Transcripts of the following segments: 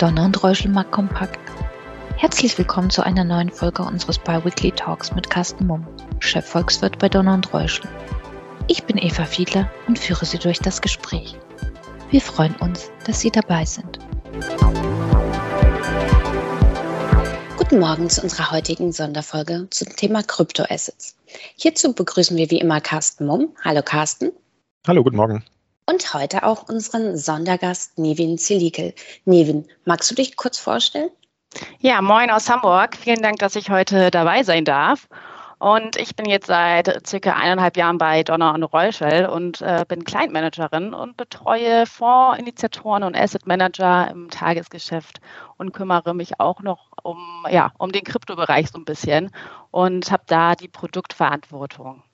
Donner und Reuschelmark kompakt. Herzlich willkommen zu einer neuen Folge unseres Biweekly Talks mit Carsten Mumm, Chefvolkswirt bei Donner und Reuschel. Ich bin Eva Fiedler und führe Sie durch das Gespräch. Wir freuen uns, dass Sie dabei sind. Guten Morgen zu unserer heutigen Sonderfolge zum Thema Kryptoassets. Hierzu begrüßen wir wie immer Carsten Mumm. Hallo Carsten. Hallo, guten Morgen. Und heute auch unseren Sondergast Nevin Zilikel. Nevin, magst du dich kurz vorstellen? Ja, moin aus Hamburg. Vielen Dank, dass ich heute dabei sein darf. Und ich bin jetzt seit circa eineinhalb Jahren bei Donner und Reuschel und äh, bin Client-Managerin und betreue Fondsinitiatoren und Asset Manager im Tagesgeschäft und kümmere mich auch noch um, ja, um den Kryptobereich so ein bisschen und habe da die Produktverantwortung.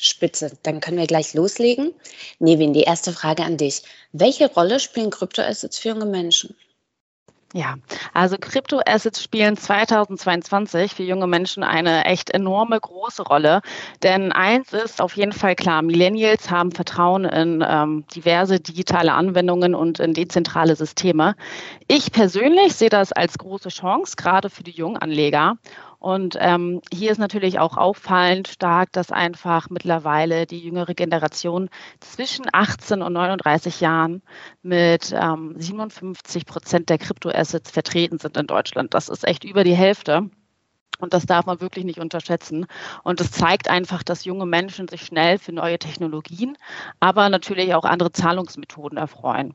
Spitze, dann können wir gleich loslegen. Nevin, die erste Frage an dich. Welche Rolle spielen Kryptoassets für junge Menschen? Ja, also Kryptoassets spielen 2022 für junge Menschen eine echt enorme große Rolle. Denn eins ist auf jeden Fall klar, Millennials haben Vertrauen in ähm, diverse digitale Anwendungen und in dezentrale Systeme. Ich persönlich sehe das als große Chance, gerade für die Junganleger. Und ähm, hier ist natürlich auch auffallend stark, dass einfach mittlerweile die jüngere Generation zwischen 18 und 39 Jahren mit ähm, 57 Prozent der Kryptoassets vertreten sind in Deutschland. Das ist echt über die Hälfte. Und das darf man wirklich nicht unterschätzen. Und es zeigt einfach, dass junge Menschen sich schnell für neue Technologien, aber natürlich auch andere Zahlungsmethoden erfreuen.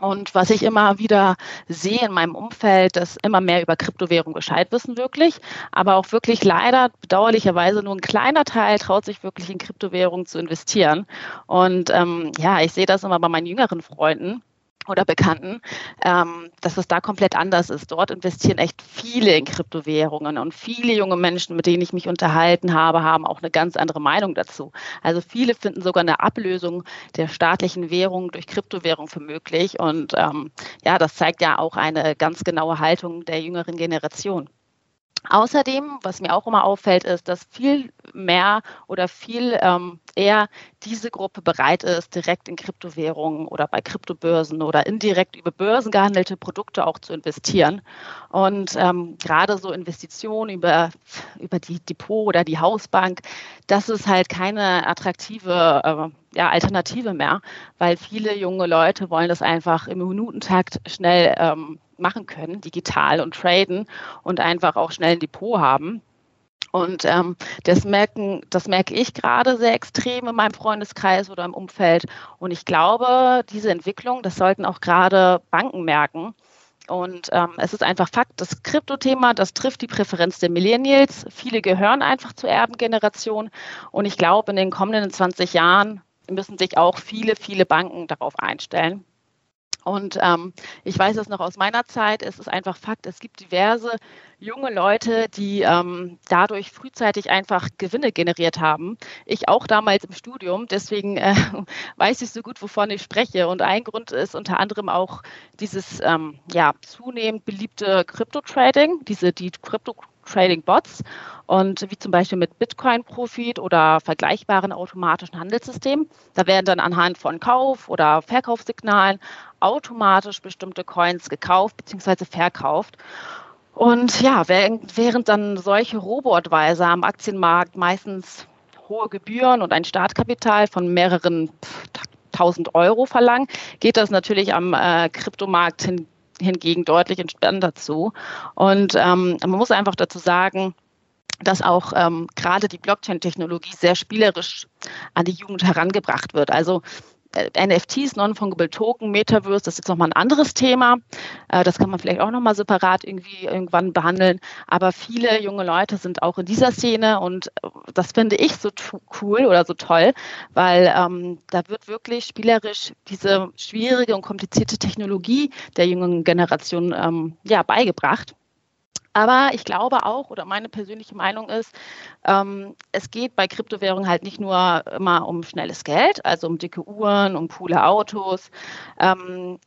Und was ich immer wieder sehe in meinem Umfeld, dass immer mehr über Kryptowährung Bescheid wissen wirklich, aber auch wirklich leider bedauerlicherweise nur ein kleiner Teil traut sich wirklich in Kryptowährungen zu investieren. Und ähm, ja, ich sehe das immer bei meinen jüngeren Freunden oder Bekannten, ähm, dass es da komplett anders ist. Dort investieren echt viele in Kryptowährungen und viele junge Menschen, mit denen ich mich unterhalten habe, haben auch eine ganz andere Meinung dazu. Also viele finden sogar eine Ablösung der staatlichen Währung durch Kryptowährung für möglich. Und ähm, ja, das zeigt ja auch eine ganz genaue Haltung der jüngeren Generation. Außerdem, was mir auch immer auffällt, ist, dass viel mehr oder viel ähm, eher diese Gruppe bereit ist, direkt in Kryptowährungen oder bei Kryptobörsen oder indirekt über Börsen gehandelte Produkte auch zu investieren. Und ähm, gerade so Investitionen über, über die Depot oder die Hausbank, das ist halt keine attraktive äh, ja, Alternative mehr, weil viele junge Leute wollen das einfach im Minutentakt schnell ähm, machen können, digital und traden und einfach auch schnell ein Depot haben. Und ähm, das, merken, das merke ich gerade sehr extrem in meinem Freundeskreis oder im Umfeld. Und ich glaube, diese Entwicklung, das sollten auch gerade Banken merken. Und ähm, es ist einfach Fakt, das Kryptothema, das trifft die Präferenz der Millennials. Viele gehören einfach zur Erbengeneration. Und ich glaube, in den kommenden 20 Jahren müssen sich auch viele, viele Banken darauf einstellen. Und ähm, ich weiß es noch aus meiner Zeit, es ist einfach Fakt, es gibt diverse junge Leute, die ähm, dadurch frühzeitig einfach Gewinne generiert haben. Ich auch damals im Studium, deswegen äh, weiß ich so gut, wovon ich spreche. Und ein Grund ist unter anderem auch dieses ähm, ja, zunehmend beliebte Crypto-Trading, diese die Crypto Trading Bots und wie zum Beispiel mit Bitcoin Profit oder vergleichbaren automatischen Handelssystemen. Da werden dann anhand von Kauf- oder Verkaufssignalen automatisch bestimmte Coins gekauft bzw. verkauft. Und ja, während, dann solche Robo-Advisor am Aktienmarkt meistens hohe Gebühren und ein Startkapital von mehreren tausend Euro verlangen, geht das natürlich am äh, Kryptomarkt hin, hingegen deutlich entspannter zu. Und ähm, man muss einfach dazu sagen, dass auch ähm, gerade die Blockchain-Technologie sehr spielerisch an die Jugend herangebracht wird. Also NFTs, Non-Fungible Token, Metaverse, das ist jetzt nochmal ein anderes Thema. Äh, das kann man vielleicht auch nochmal separat irgendwie irgendwann behandeln. Aber viele junge Leute sind auch in dieser Szene und äh, das finde ich so cool oder so toll, weil ähm, da wird wirklich spielerisch diese schwierige und komplizierte Technologie der jungen Generation ähm, ja, beigebracht. Aber ich glaube auch, oder meine persönliche Meinung ist, ähm, es geht bei Kryptowährungen halt nicht nur immer um schnelles Geld, also um dicke Uhren, um coole Autos. Ähm,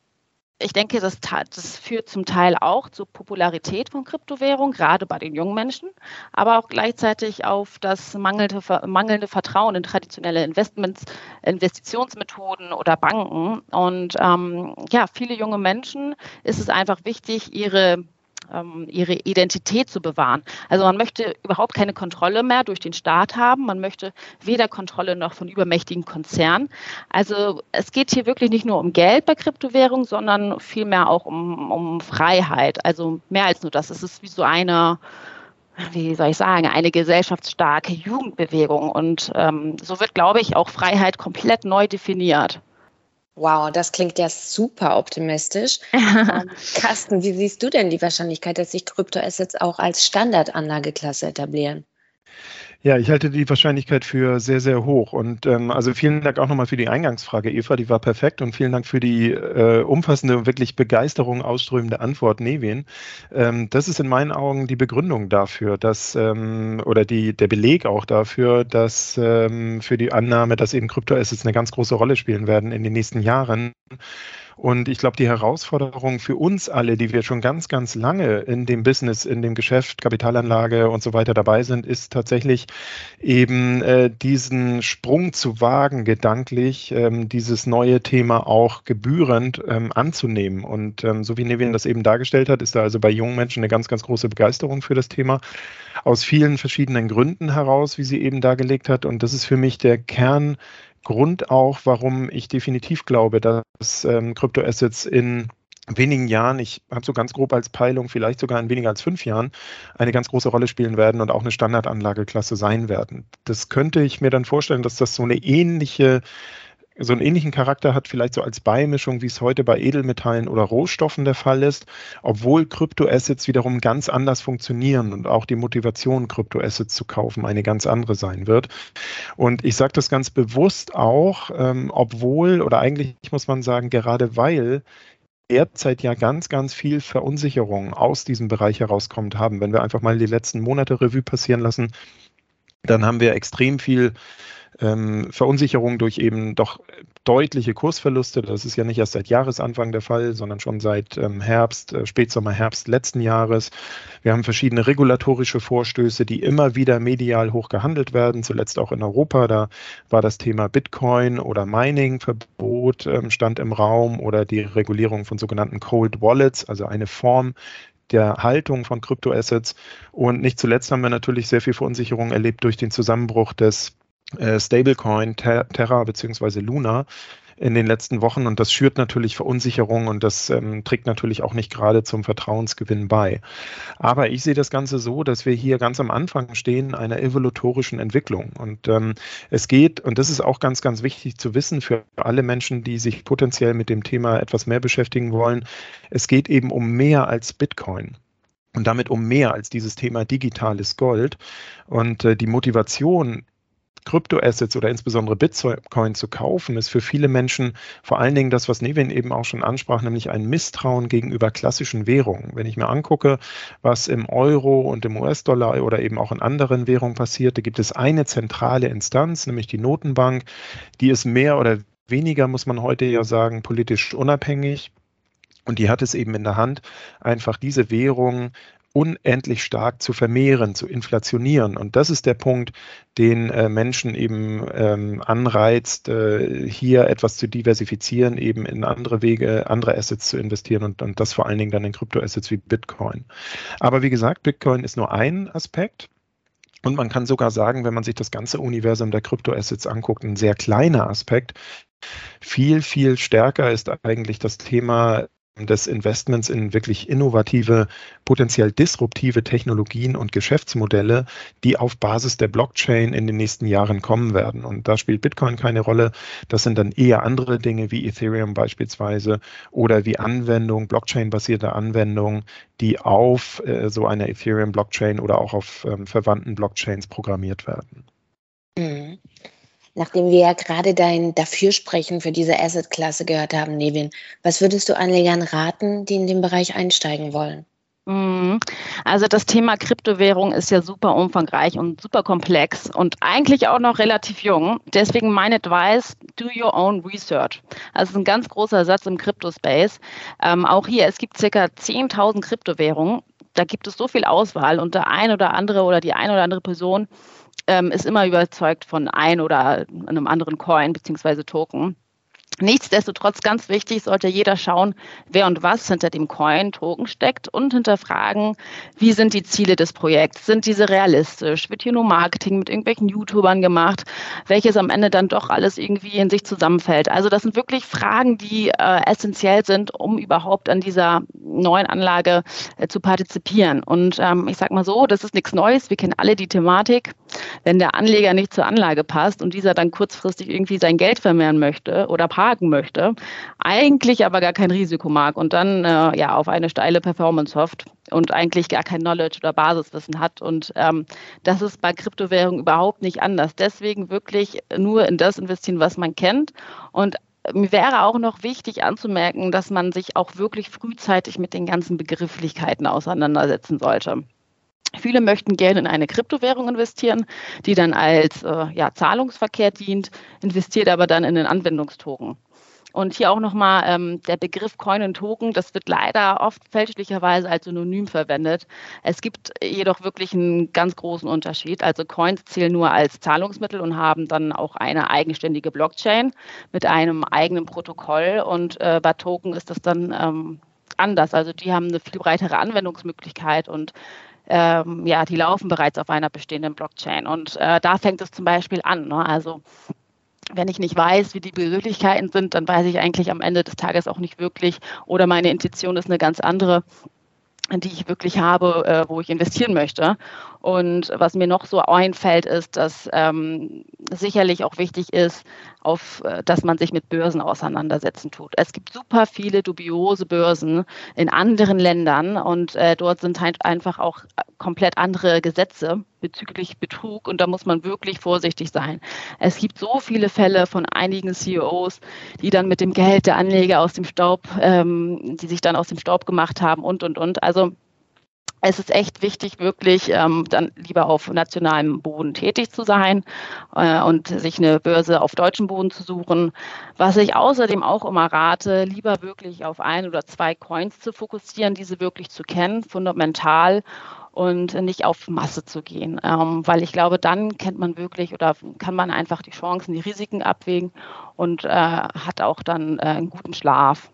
ich denke, das, das, führt zum Teil auch zur Popularität von Kryptowährungen, gerade bei den jungen Menschen, aber auch gleichzeitig auf das mangelnde, mangelnde Vertrauen in traditionelle Investments, Investitionsmethoden oder Banken. Und ähm, ja, viele junge Menschen ist es einfach wichtig, ihre ähm, ihre Identität zu bewahren. Also man möchte überhaupt keine Kontrolle mehr durch den Staat haben. Man möchte weder Kontrolle noch von übermächtigen Konzernen. Also es geht hier wirklich nicht nur um Geld bei Kryptowährungen, sondern vielmehr auch um, um Freiheit. Also mehr als nur das. Es ist wie so eine wie soll ich sagen, eine gesellschaftsstarke Jugendbewegung. Und ähm, so wird, glaube ich, auch Freiheit komplett neu definiert. Wow, das klingt ja super optimistisch. ähm, Carsten, wie siehst du denn die Wahrscheinlichkeit, dass sich Kryptoassets auch als Standardanlageklasse etablieren? Ja, ich halte die Wahrscheinlichkeit für sehr, sehr hoch. Und ähm, also vielen Dank auch nochmal für die Eingangsfrage, Eva, die war perfekt. Und vielen Dank für die äh, umfassende und wirklich Begeisterung ausströmende Antwort, Nevin. Ähm, das ist in meinen Augen die Begründung dafür, dass ähm, oder die, der Beleg auch dafür, dass ähm, für die Annahme, dass eben Kryptoassets eine ganz große Rolle spielen werden in den nächsten Jahren. Und ich glaube, die Herausforderung für uns alle, die wir schon ganz, ganz lange in dem Business, in dem Geschäft, Kapitalanlage und so weiter dabei sind, ist tatsächlich eben äh, diesen Sprung zu wagen, gedanklich, ähm, dieses neue Thema auch gebührend ähm, anzunehmen. Und ähm, so wie Nevin das eben dargestellt hat, ist da also bei jungen Menschen eine ganz, ganz große Begeisterung für das Thema. Aus vielen verschiedenen Gründen heraus, wie sie eben dargelegt hat. Und das ist für mich der Kern Grund auch, warum ich definitiv glaube, dass ähm, Kryptoassets in wenigen Jahren, ich habe so ganz grob als Peilung, vielleicht sogar in weniger als fünf Jahren, eine ganz große Rolle spielen werden und auch eine Standardanlageklasse sein werden. Das könnte ich mir dann vorstellen, dass das so eine ähnliche so einen ähnlichen Charakter hat, vielleicht so als Beimischung, wie es heute bei Edelmetallen oder Rohstoffen der Fall ist, obwohl Kryptoassets wiederum ganz anders funktionieren und auch die Motivation, Kryptoassets zu kaufen, eine ganz andere sein wird. Und ich sage das ganz bewusst auch, ähm, obwohl oder eigentlich muss man sagen, gerade weil derzeit ja ganz, ganz viel Verunsicherung aus diesem Bereich herauskommt haben. Wenn wir einfach mal die letzten Monate Revue passieren lassen, dann haben wir extrem viel ähm, Verunsicherung durch eben doch deutliche Kursverluste. Das ist ja nicht erst seit Jahresanfang der Fall, sondern schon seit ähm, Herbst, äh, Spätsommer, Herbst letzten Jahres. Wir haben verschiedene regulatorische Vorstöße, die immer wieder medial hoch gehandelt werden, zuletzt auch in Europa. Da war das Thema Bitcoin oder Mining-Verbot ähm, stand im Raum oder die Regulierung von sogenannten Cold Wallets, also eine Form der Haltung von Kryptoassets. Und nicht zuletzt haben wir natürlich sehr viel Verunsicherung erlebt durch den Zusammenbruch des äh, Stablecoin Terra bzw. Luna in den letzten Wochen und das schürt natürlich Verunsicherung und das ähm, trägt natürlich auch nicht gerade zum Vertrauensgewinn bei. Aber ich sehe das Ganze so, dass wir hier ganz am Anfang stehen einer evolutorischen Entwicklung und ähm, es geht, und das ist auch ganz, ganz wichtig zu wissen für alle Menschen, die sich potenziell mit dem Thema etwas mehr beschäftigen wollen, es geht eben um mehr als Bitcoin und damit um mehr als dieses Thema digitales Gold. Und äh, die Motivation Kryptoassets oder insbesondere Bitcoin zu kaufen, ist für viele Menschen vor allen Dingen das, was Nevin eben auch schon ansprach, nämlich ein Misstrauen gegenüber klassischen Währungen. Wenn ich mir angucke, was im Euro und im US-Dollar oder eben auch in anderen Währungen passiert, da gibt es eine zentrale Instanz, nämlich die Notenbank, die ist mehr oder weniger, muss man heute ja sagen, politisch unabhängig. Und die hat es eben in der Hand, einfach diese Währung unendlich stark zu vermehren, zu inflationieren. Und das ist der Punkt, den äh, Menschen eben ähm, anreizt, äh, hier etwas zu diversifizieren, eben in andere Wege, andere Assets zu investieren und, und das vor allen Dingen dann in Kryptoassets wie Bitcoin. Aber wie gesagt, Bitcoin ist nur ein Aspekt. Und man kann sogar sagen, wenn man sich das ganze Universum der Kryptoassets anguckt, ein sehr kleiner Aspekt. Viel, viel stärker ist eigentlich das Thema des Investments in wirklich innovative, potenziell disruptive Technologien und Geschäftsmodelle, die auf Basis der Blockchain in den nächsten Jahren kommen werden. Und da spielt Bitcoin keine Rolle. Das sind dann eher andere Dinge wie Ethereum beispielsweise oder wie Anwendungen, Blockchain-basierte Anwendungen, die auf äh, so einer Ethereum-Blockchain oder auch auf ähm, verwandten Blockchains programmiert werden. Mhm. Nachdem wir ja gerade dein Dafürsprechen für diese Asset-Klasse gehört haben, Nevin, was würdest du Anlegern raten, die in den Bereich einsteigen wollen? Mhm. Also das Thema Kryptowährung ist ja super umfangreich und super komplex und eigentlich auch noch relativ jung. Deswegen mein Advice, do your own research. Also ist ein ganz großer Satz im Kryptospace. Ähm, auch hier, es gibt circa 10.000 Kryptowährungen. Da gibt es so viel Auswahl und der ein oder andere oder die ein oder andere Person ähm, ist immer überzeugt von ein oder einem anderen Coin bzw. Token. Nichtsdestotrotz ganz wichtig, sollte jeder schauen, wer und was hinter dem Coin-Token steckt und hinterfragen, wie sind die Ziele des Projekts? Sind diese realistisch? Wird hier nur Marketing mit irgendwelchen YouTubern gemacht, welches am Ende dann doch alles irgendwie in sich zusammenfällt? Also das sind wirklich Fragen, die äh, essentiell sind, um überhaupt an dieser neuen Anlage äh, zu partizipieren. Und ähm, ich sage mal so, das ist nichts Neues. Wir kennen alle die Thematik. Wenn der Anleger nicht zur Anlage passt und dieser dann kurzfristig irgendwie sein Geld vermehren möchte oder parken möchte, eigentlich aber gar kein Risiko mag und dann äh, ja auf eine steile Performance hofft und eigentlich gar kein Knowledge oder Basiswissen hat. Und ähm, das ist bei Kryptowährungen überhaupt nicht anders. Deswegen wirklich nur in das investieren, was man kennt und mir wäre auch noch wichtig anzumerken, dass man sich auch wirklich frühzeitig mit den ganzen Begrifflichkeiten auseinandersetzen sollte. Viele möchten gerne in eine Kryptowährung investieren, die dann als äh, ja, Zahlungsverkehr dient, investiert aber dann in den Anwendungstoken. Und hier auch nochmal ähm, der Begriff Coin und Token, das wird leider oft fälschlicherweise als Synonym verwendet. Es gibt jedoch wirklich einen ganz großen Unterschied. Also Coins zählen nur als Zahlungsmittel und haben dann auch eine eigenständige Blockchain mit einem eigenen Protokoll. Und äh, bei Token ist das dann ähm, anders. Also die haben eine viel breitere Anwendungsmöglichkeit und ähm, ja, die laufen bereits auf einer bestehenden Blockchain. Und äh, da fängt es zum Beispiel an. Ne? Also wenn ich nicht weiß, wie die Begrifflichkeiten sind, dann weiß ich eigentlich am Ende des Tages auch nicht wirklich oder meine Intuition ist eine ganz andere die ich wirklich habe, äh, wo ich investieren möchte. Und was mir noch so einfällt, ist, dass ähm, sicherlich auch wichtig ist, auf, äh, dass man sich mit Börsen auseinandersetzen tut. Es gibt super viele dubiose Börsen in anderen Ländern und äh, dort sind halt einfach auch komplett andere Gesetze bezüglich Betrug und da muss man wirklich vorsichtig sein. Es gibt so viele Fälle von einigen CEOs, die dann mit dem Geld der Anleger aus dem Staub, ähm, die sich dann aus dem Staub gemacht haben und und und. Also es ist echt wichtig, wirklich ähm, dann lieber auf nationalem Boden tätig zu sein äh, und sich eine Börse auf deutschem Boden zu suchen. Was ich außerdem auch immer rate, lieber wirklich auf ein oder zwei Coins zu fokussieren, diese wirklich zu kennen, fundamental und nicht auf Masse zu gehen, ähm, weil ich glaube, dann kennt man wirklich oder kann man einfach die Chancen, die Risiken abwägen und äh, hat auch dann äh, einen guten Schlaf.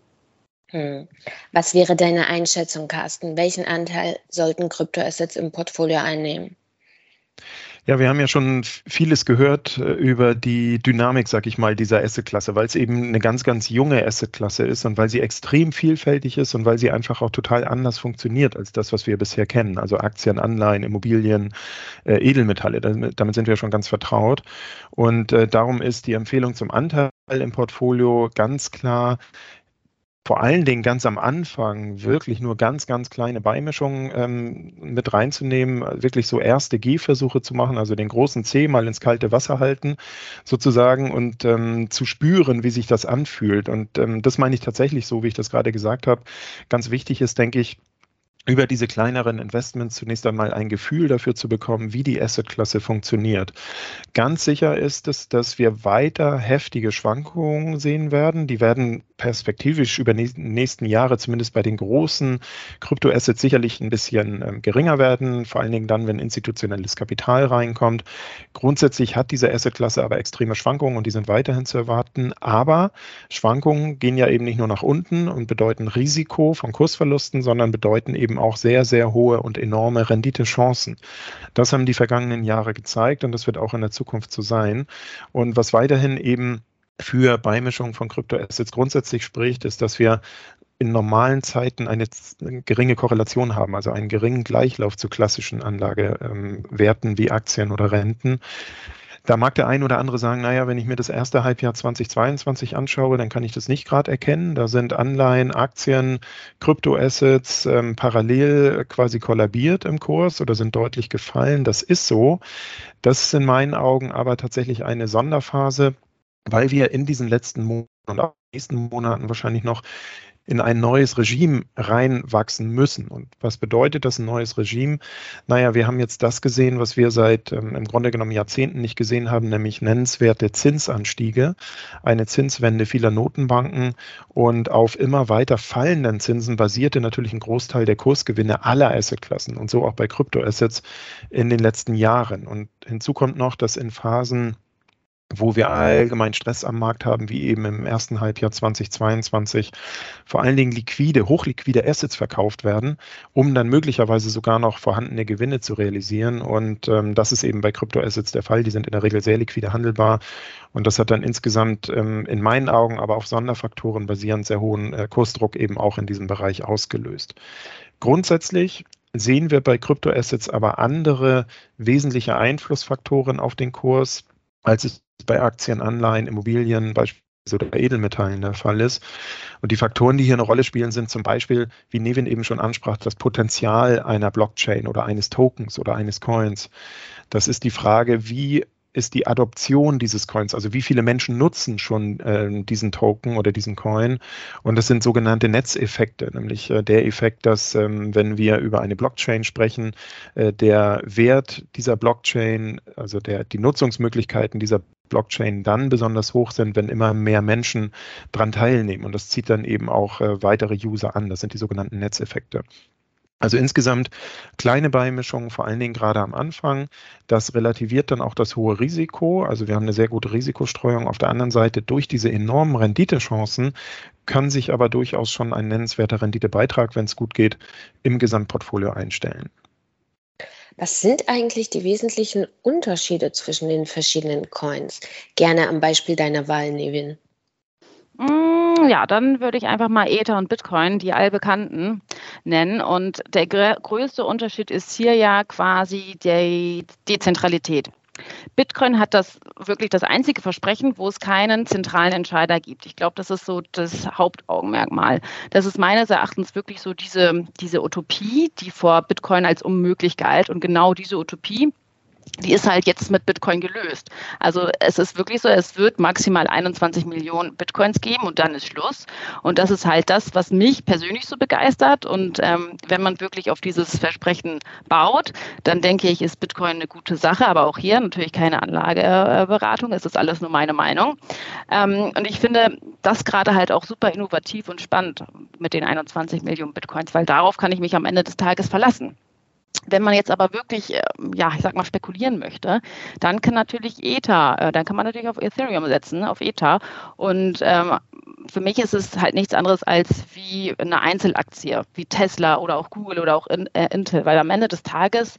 Hm. Was wäre deine Einschätzung, Carsten? Welchen Anteil sollten Kryptoassets im Portfolio einnehmen? Ja, wir haben ja schon vieles gehört äh, über die Dynamik, sag ich mal, dieser Asset-Klasse, weil es eben eine ganz, ganz junge Asset-Klasse ist und weil sie extrem vielfältig ist und weil sie einfach auch total anders funktioniert als das, was wir bisher kennen. Also Aktien, Anleihen, Immobilien, äh, Edelmetalle. Damit, damit, sind wir schon ganz vertraut. Und äh, darum ist die Empfehlung zum Anteil im Portfolio ganz klar, vor allen Dingen ganz am Anfang wirklich nur ganz, ganz kleine Beimischungen ähm, mit reinzunehmen, wirklich so erste Gehversuche zu machen, also den großen C mal ins kalte Wasser halten sozusagen und ähm, zu spüren, wie sich das anfühlt. Und ähm, das meine ich tatsächlich so, wie ich das gerade gesagt habe. Ganz wichtig ist, denke ich, über diese kleineren Investments zunächst einmal ein Gefühl dafür zu bekommen, wie die Assetklasse funktioniert. Ganz sicher ist es, dass wir weiter heftige Schwankungen sehen werden. Die werden perspektivisch über die nächsten Jahre, zumindest bei den großen Kryptoassets, sicherlich ein bisschen ähm, geringer werden, vor allen Dingen dann, wenn institutionelles Kapital reinkommt. Grundsätzlich hat diese Assetklasse aber extreme Schwankungen und die sind weiterhin zu erwarten. Aber Schwankungen gehen ja eben nicht nur nach unten und bedeuten Risiko von Kursverlusten, sondern bedeuten eben auch sehr, sehr hohe und enorme Renditechancen. Das haben die vergangenen Jahre gezeigt und das wird auch in der Zukunft so sein. Und was weiterhin eben für Beimischung von Kryptoassets grundsätzlich spricht, ist, dass wir in normalen Zeiten eine geringe Korrelation haben, also einen geringen Gleichlauf zu klassischen Anlagewerten wie Aktien oder Renten. Da mag der ein oder andere sagen, naja, wenn ich mir das erste Halbjahr 2022 anschaue, dann kann ich das nicht gerade erkennen. Da sind Anleihen, Aktien, Kryptoassets ähm, parallel quasi kollabiert im Kurs oder sind deutlich gefallen. Das ist so. Das ist in meinen Augen aber tatsächlich eine Sonderphase, weil wir in diesen letzten Monaten und auch nächsten Monaten wahrscheinlich noch in ein neues Regime reinwachsen müssen. Und was bedeutet das ein neues Regime? Naja, wir haben jetzt das gesehen, was wir seit ähm, im Grunde genommen Jahrzehnten nicht gesehen haben, nämlich nennenswerte Zinsanstiege, eine Zinswende vieler Notenbanken und auf immer weiter fallenden Zinsen basierte natürlich ein Großteil der Kursgewinne aller Assetklassen und so auch bei Kryptoassets in den letzten Jahren. Und hinzu kommt noch, dass in Phasen wo wir allgemein Stress am Markt haben, wie eben im ersten Halbjahr 2022, vor allen Dingen liquide, hochliquide Assets verkauft werden, um dann möglicherweise sogar noch vorhandene Gewinne zu realisieren. Und ähm, das ist eben bei Kryptoassets der Fall. Die sind in der Regel sehr liquide handelbar. Und das hat dann insgesamt ähm, in meinen Augen, aber auf Sonderfaktoren basierend sehr hohen äh, Kursdruck eben auch in diesem Bereich ausgelöst. Grundsätzlich sehen wir bei Kryptoassets aber andere wesentliche Einflussfaktoren auf den Kurs, als es bei Aktien, Anleihen, Immobilien beispielsweise oder Edelmetallen der Fall ist. Und die Faktoren, die hier eine Rolle spielen, sind zum Beispiel, wie Nevin eben schon ansprach, das Potenzial einer Blockchain oder eines Tokens oder eines Coins. Das ist die Frage, wie ist die Adoption dieses Coins. Also wie viele Menschen nutzen schon äh, diesen Token oder diesen Coin. Und das sind sogenannte Netzeffekte, nämlich äh, der Effekt, dass ähm, wenn wir über eine Blockchain sprechen, äh, der Wert dieser Blockchain, also der, die Nutzungsmöglichkeiten dieser Blockchain dann besonders hoch sind, wenn immer mehr Menschen daran teilnehmen. Und das zieht dann eben auch äh, weitere User an. Das sind die sogenannten Netzeffekte. Also insgesamt kleine Beimischungen, vor allen Dingen gerade am Anfang. Das relativiert dann auch das hohe Risiko. Also wir haben eine sehr gute Risikostreuung. Auf der anderen Seite durch diese enormen Renditechancen kann sich aber durchaus schon ein nennenswerter Renditebeitrag, wenn es gut geht, im Gesamtportfolio einstellen. Was sind eigentlich die wesentlichen Unterschiede zwischen den verschiedenen Coins? Gerne am Beispiel deiner Wahl, Nevin. Mm, ja, dann würde ich einfach mal Ether und Bitcoin, die allbekannten, nennen. Und der größte Unterschied ist hier ja quasi die Dezentralität. Bitcoin hat das wirklich das einzige Versprechen, wo es keinen zentralen Entscheider gibt. Ich glaube, das ist so das Hauptaugenmerkmal. Das ist meines Erachtens wirklich so diese, diese Utopie, die vor Bitcoin als unmöglich galt. Und genau diese Utopie die ist halt jetzt mit Bitcoin gelöst. Also es ist wirklich so, es wird maximal 21 Millionen Bitcoins geben und dann ist Schluss. Und das ist halt das, was mich persönlich so begeistert. Und ähm, wenn man wirklich auf dieses Versprechen baut, dann denke ich, ist Bitcoin eine gute Sache. Aber auch hier natürlich keine Anlageberatung. Es ist alles nur meine Meinung. Ähm, und ich finde das gerade halt auch super innovativ und spannend mit den 21 Millionen Bitcoins, weil darauf kann ich mich am Ende des Tages verlassen. Wenn man jetzt aber wirklich, ähm, ja, ich sag mal, spekulieren möchte, dann kann natürlich Ether, äh, dann kann man natürlich auf Ethereum setzen, auf Ether. Und ähm, für mich ist es halt nichts anderes als wie eine Einzelaktie, wie Tesla oder auch Google oder auch äh, Intel, weil am Ende des Tages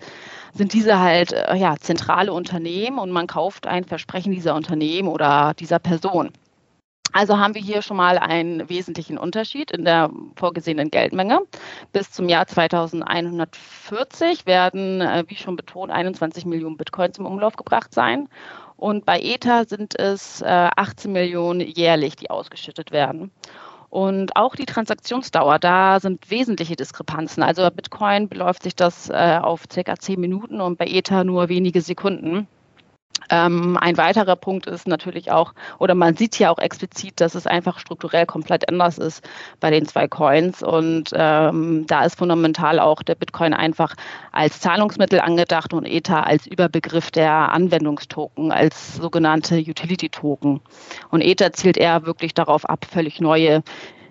sind diese halt äh, ja, zentrale Unternehmen und man kauft ein Versprechen dieser Unternehmen oder dieser Person. Also haben wir hier schon mal einen wesentlichen Unterschied in der vorgesehenen Geldmenge. Bis zum Jahr 2140 werden, äh, wie schon betont, 21 Millionen Bitcoins im Umlauf gebracht sein. Und bei Ether sind es 18 äh, Millionen jährlich, die ausgeschüttet werden. Und auch die Transaktionsdauer, da sind wesentliche Diskrepanzen. Also bei Bitcoin beläuft sich das äh, auf circa 10 Minuten und bei Ether nur wenige Sekunden. Ähm, ein weiterer Punkt ist natürlich auch, oder man sieht ja auch explizit, dass es einfach strukturell komplett anders ist bei den zwei Coins. Und ähm, da ist fundamental auch der Bitcoin einfach als Zahlungsmittel angedacht und Ether als Überbegriff der Anwendungstoken, als sogenannte Utility-Token. Und Ether zielt eher wirklich darauf ab, völlig neue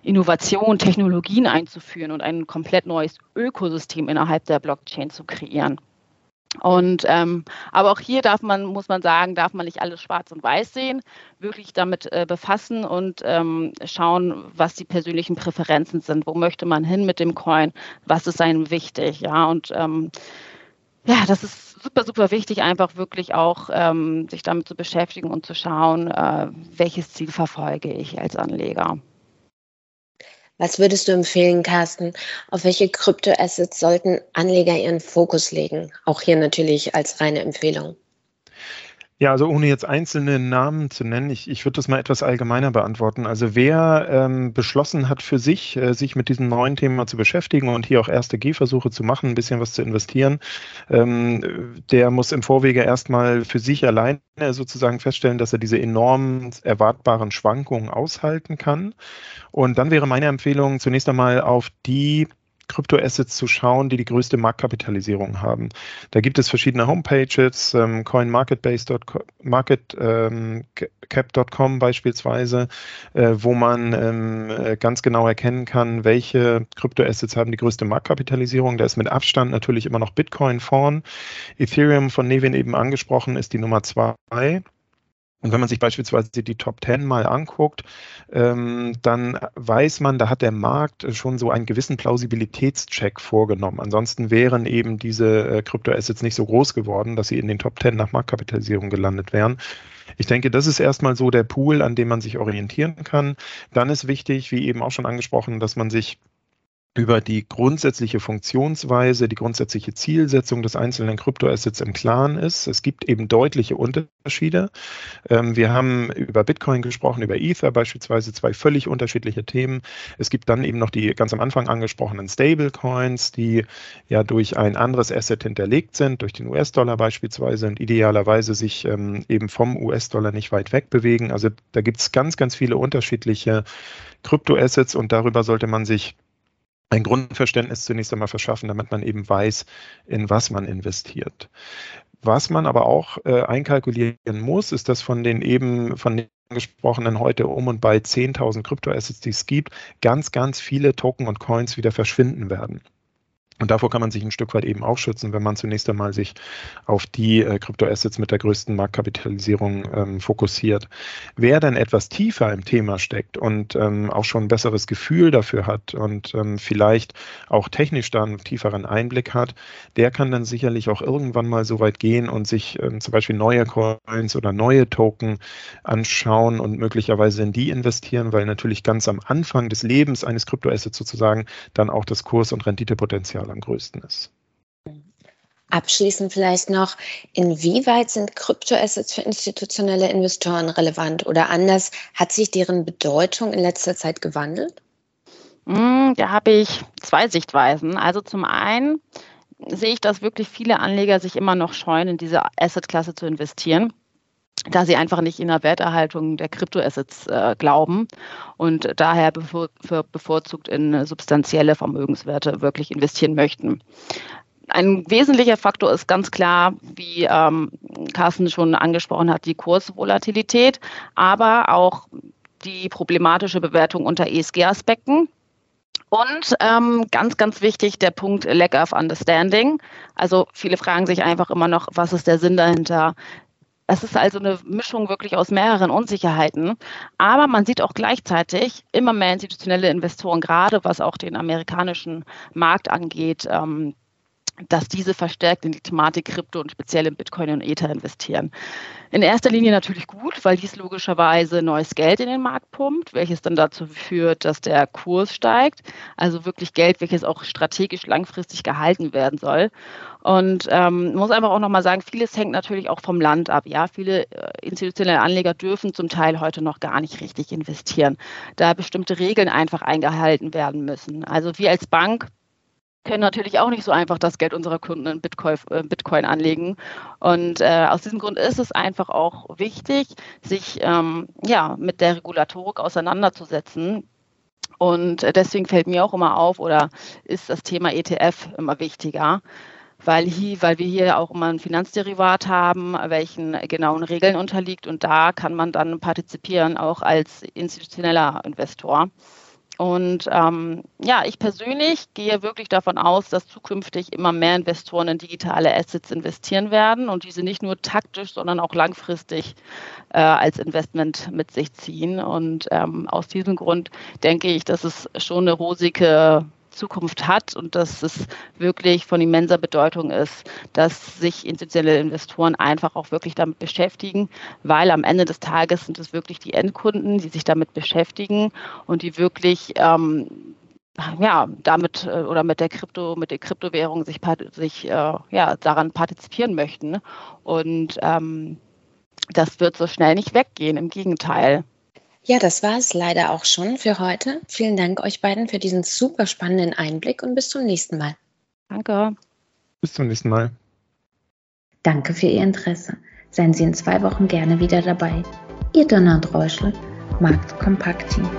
Innovationen, Technologien einzuführen und ein komplett neues Ökosystem innerhalb der Blockchain zu kreieren. Und ähm, aber auch hier darf man, muss man sagen, darf man nicht alles schwarz und weiß sehen, wirklich damit äh, befassen und ähm, schauen, was die persönlichen Präferenzen sind. Wo möchte man hin mit dem Coin? Was ist einem wichtig? Ja, und ähm, ja, das ist super, super wichtig, einfach wirklich auch ähm, sich damit zu beschäftigen und zu schauen, äh, welches Ziel verfolge ich als Anleger. Was würdest du empfehlen, Carsten? Auf welche Kryptoassets sollten Anleger ihren Fokus legen? Auch hier natürlich als reine Empfehlung. Ja, also ohne jetzt einzelne Namen zu nennen, ich, ich würde das mal etwas allgemeiner beantworten. Also wer ähm, beschlossen hat für sich, äh, sich mit diesem neuen Thema zu beschäftigen und hier auch erste Gehversuche zu machen, ein bisschen was zu investieren, ähm, der muss im Vorwege erstmal für sich alleine sozusagen feststellen, dass er diese enormen erwartbaren Schwankungen aushalten kann. Und dann wäre meine Empfehlung zunächst einmal auf die Kryptoassets zu schauen, die die größte Marktkapitalisierung haben. Da gibt es verschiedene Homepages, ähm, coinmarketbase.com, ähm, beispielsweise, äh, wo man ähm, äh, ganz genau erkennen kann, welche Kryptoassets haben die größte Marktkapitalisierung. Da ist mit Abstand natürlich immer noch Bitcoin vorn. Ethereum von Nevin eben angesprochen ist die Nummer zwei. Und wenn man sich beispielsweise die Top 10 mal anguckt, ähm, dann weiß man, da hat der Markt schon so einen gewissen Plausibilitätscheck vorgenommen. Ansonsten wären eben diese äh, Kryptoassets nicht so groß geworden, dass sie in den Top 10 nach Marktkapitalisierung gelandet wären. Ich denke, das ist erstmal so der Pool, an dem man sich orientieren kann. Dann ist wichtig, wie eben auch schon angesprochen, dass man sich über die grundsätzliche Funktionsweise, die grundsätzliche Zielsetzung des einzelnen Kryptoassets im Klaren ist. Es gibt eben deutliche Unterschiede. Ähm, wir haben über Bitcoin gesprochen, über Ether beispielsweise, zwei völlig unterschiedliche Themen. Es gibt dann eben noch die ganz am Anfang angesprochenen Stablecoins, die ja durch ein anderes Asset hinterlegt sind, durch den US-Dollar beispielsweise und idealerweise sich ähm, eben vom US-Dollar nicht weit weg bewegen. Also da gibt es ganz, ganz viele unterschiedliche Kryptoassets und darüber sollte man sich ein Grundverständnis zunächst einmal verschaffen, damit man eben weiß, in was man investiert. Was man aber auch äh, einkalkulieren muss, ist, dass von den eben von den angesprochenen heute um und bei 10.000 Kryptoassets, die es gibt, ganz, ganz viele Token und Coins wieder verschwinden werden. Und davor kann man sich ein Stück weit eben auch schützen, wenn man zunächst einmal sich auf die äh, Kryptoassets mit der größten Marktkapitalisierung ähm, fokussiert. Wer dann etwas tiefer im Thema steckt und ähm, auch schon ein besseres Gefühl dafür hat und ähm, vielleicht auch technisch da einen tieferen Einblick hat, der kann dann sicherlich auch irgendwann mal so weit gehen und sich ähm, zum Beispiel neue Coins oder neue Token anschauen und möglicherweise in die investieren, weil natürlich ganz am Anfang des Lebens eines Kryptoassets sozusagen dann auch das Kurs- und Renditepotenzial am größten ist. Abschließend vielleicht noch, inwieweit sind Kryptoassets für institutionelle Investoren relevant oder anders, hat sich deren Bedeutung in letzter Zeit gewandelt? Hm, da habe ich zwei Sichtweisen. Also zum einen sehe ich, dass wirklich viele Anleger sich immer noch scheuen, in diese Assetklasse zu investieren da sie einfach nicht in der Werterhaltung der Kryptoassets äh, glauben und daher bevor, bevorzugt in substanzielle Vermögenswerte wirklich investieren möchten. Ein wesentlicher Faktor ist ganz klar, wie ähm, Carsten schon angesprochen hat, die Kursvolatilität, aber auch die problematische Bewertung unter ESG-Aspekten. Und ähm, ganz, ganz wichtig, der Punkt Lack of Understanding. Also viele fragen sich einfach immer noch, was ist der Sinn dahinter? Es ist also eine Mischung wirklich aus mehreren Unsicherheiten. Aber man sieht auch gleichzeitig immer mehr institutionelle Investoren, gerade was auch den amerikanischen Markt angeht, ähm, dass diese verstärkt in die Thematik Krypto und speziell in Bitcoin und Ether investieren. In erster Linie natürlich gut, weil dies logischerweise neues Geld in den Markt pumpt, welches dann dazu führt, dass der Kurs steigt. Also wirklich Geld, welches auch strategisch langfristig gehalten werden soll. Und ähm, muss einfach auch nochmal sagen, vieles hängt natürlich auch vom Land ab. Ja, viele äh, institutionelle Anleger dürfen zum Teil heute noch gar nicht richtig investieren, da bestimmte Regeln einfach eingehalten werden müssen. Also wir als Bank können natürlich auch nicht so einfach das Geld unserer Kunden in Bitcoin, äh, Bitcoin anlegen. Und äh, aus diesem Grund ist es einfach auch wichtig, sich ähm, ja, mit der Regulatorik auseinanderzusetzen. Und deswegen fällt mir auch immer auf oder ist das Thema ETF immer wichtiger, weil, hier, weil wir hier auch immer ein Finanzderivat haben, welchen genauen Regeln unterliegt. Und da kann man dann partizipieren, auch als institutioneller Investor. Und ähm, ja, ich persönlich gehe wirklich davon aus, dass zukünftig immer mehr Investoren in digitale Assets investieren werden und diese nicht nur taktisch, sondern auch langfristig äh, als Investment mit sich ziehen. Und ähm, aus diesem Grund denke ich, dass es schon eine rosige Zukunft hat und dass es wirklich von immenser Bedeutung ist, dass sich institutionelle Investoren einfach auch wirklich damit beschäftigen, weil am Ende des Tages sind es wirklich die Endkunden, die sich damit beschäftigen und die wirklich ähm, ja, damit äh, oder mit der Krypto, mit der Kryptowährung sich, sich äh, ja, daran partizipieren möchten. Und ähm, das wird so schnell nicht weggehen. Im Gegenteil. Ja, das war es leider auch schon für heute. Vielen Dank euch beiden für diesen super spannenden Einblick und bis zum nächsten Mal. Danke. Bis zum nächsten Mal. Danke für Ihr Interesse. Seien Sie in zwei Wochen gerne wieder dabei. Ihr Donner und Räuschel, Markt Kompakt Team.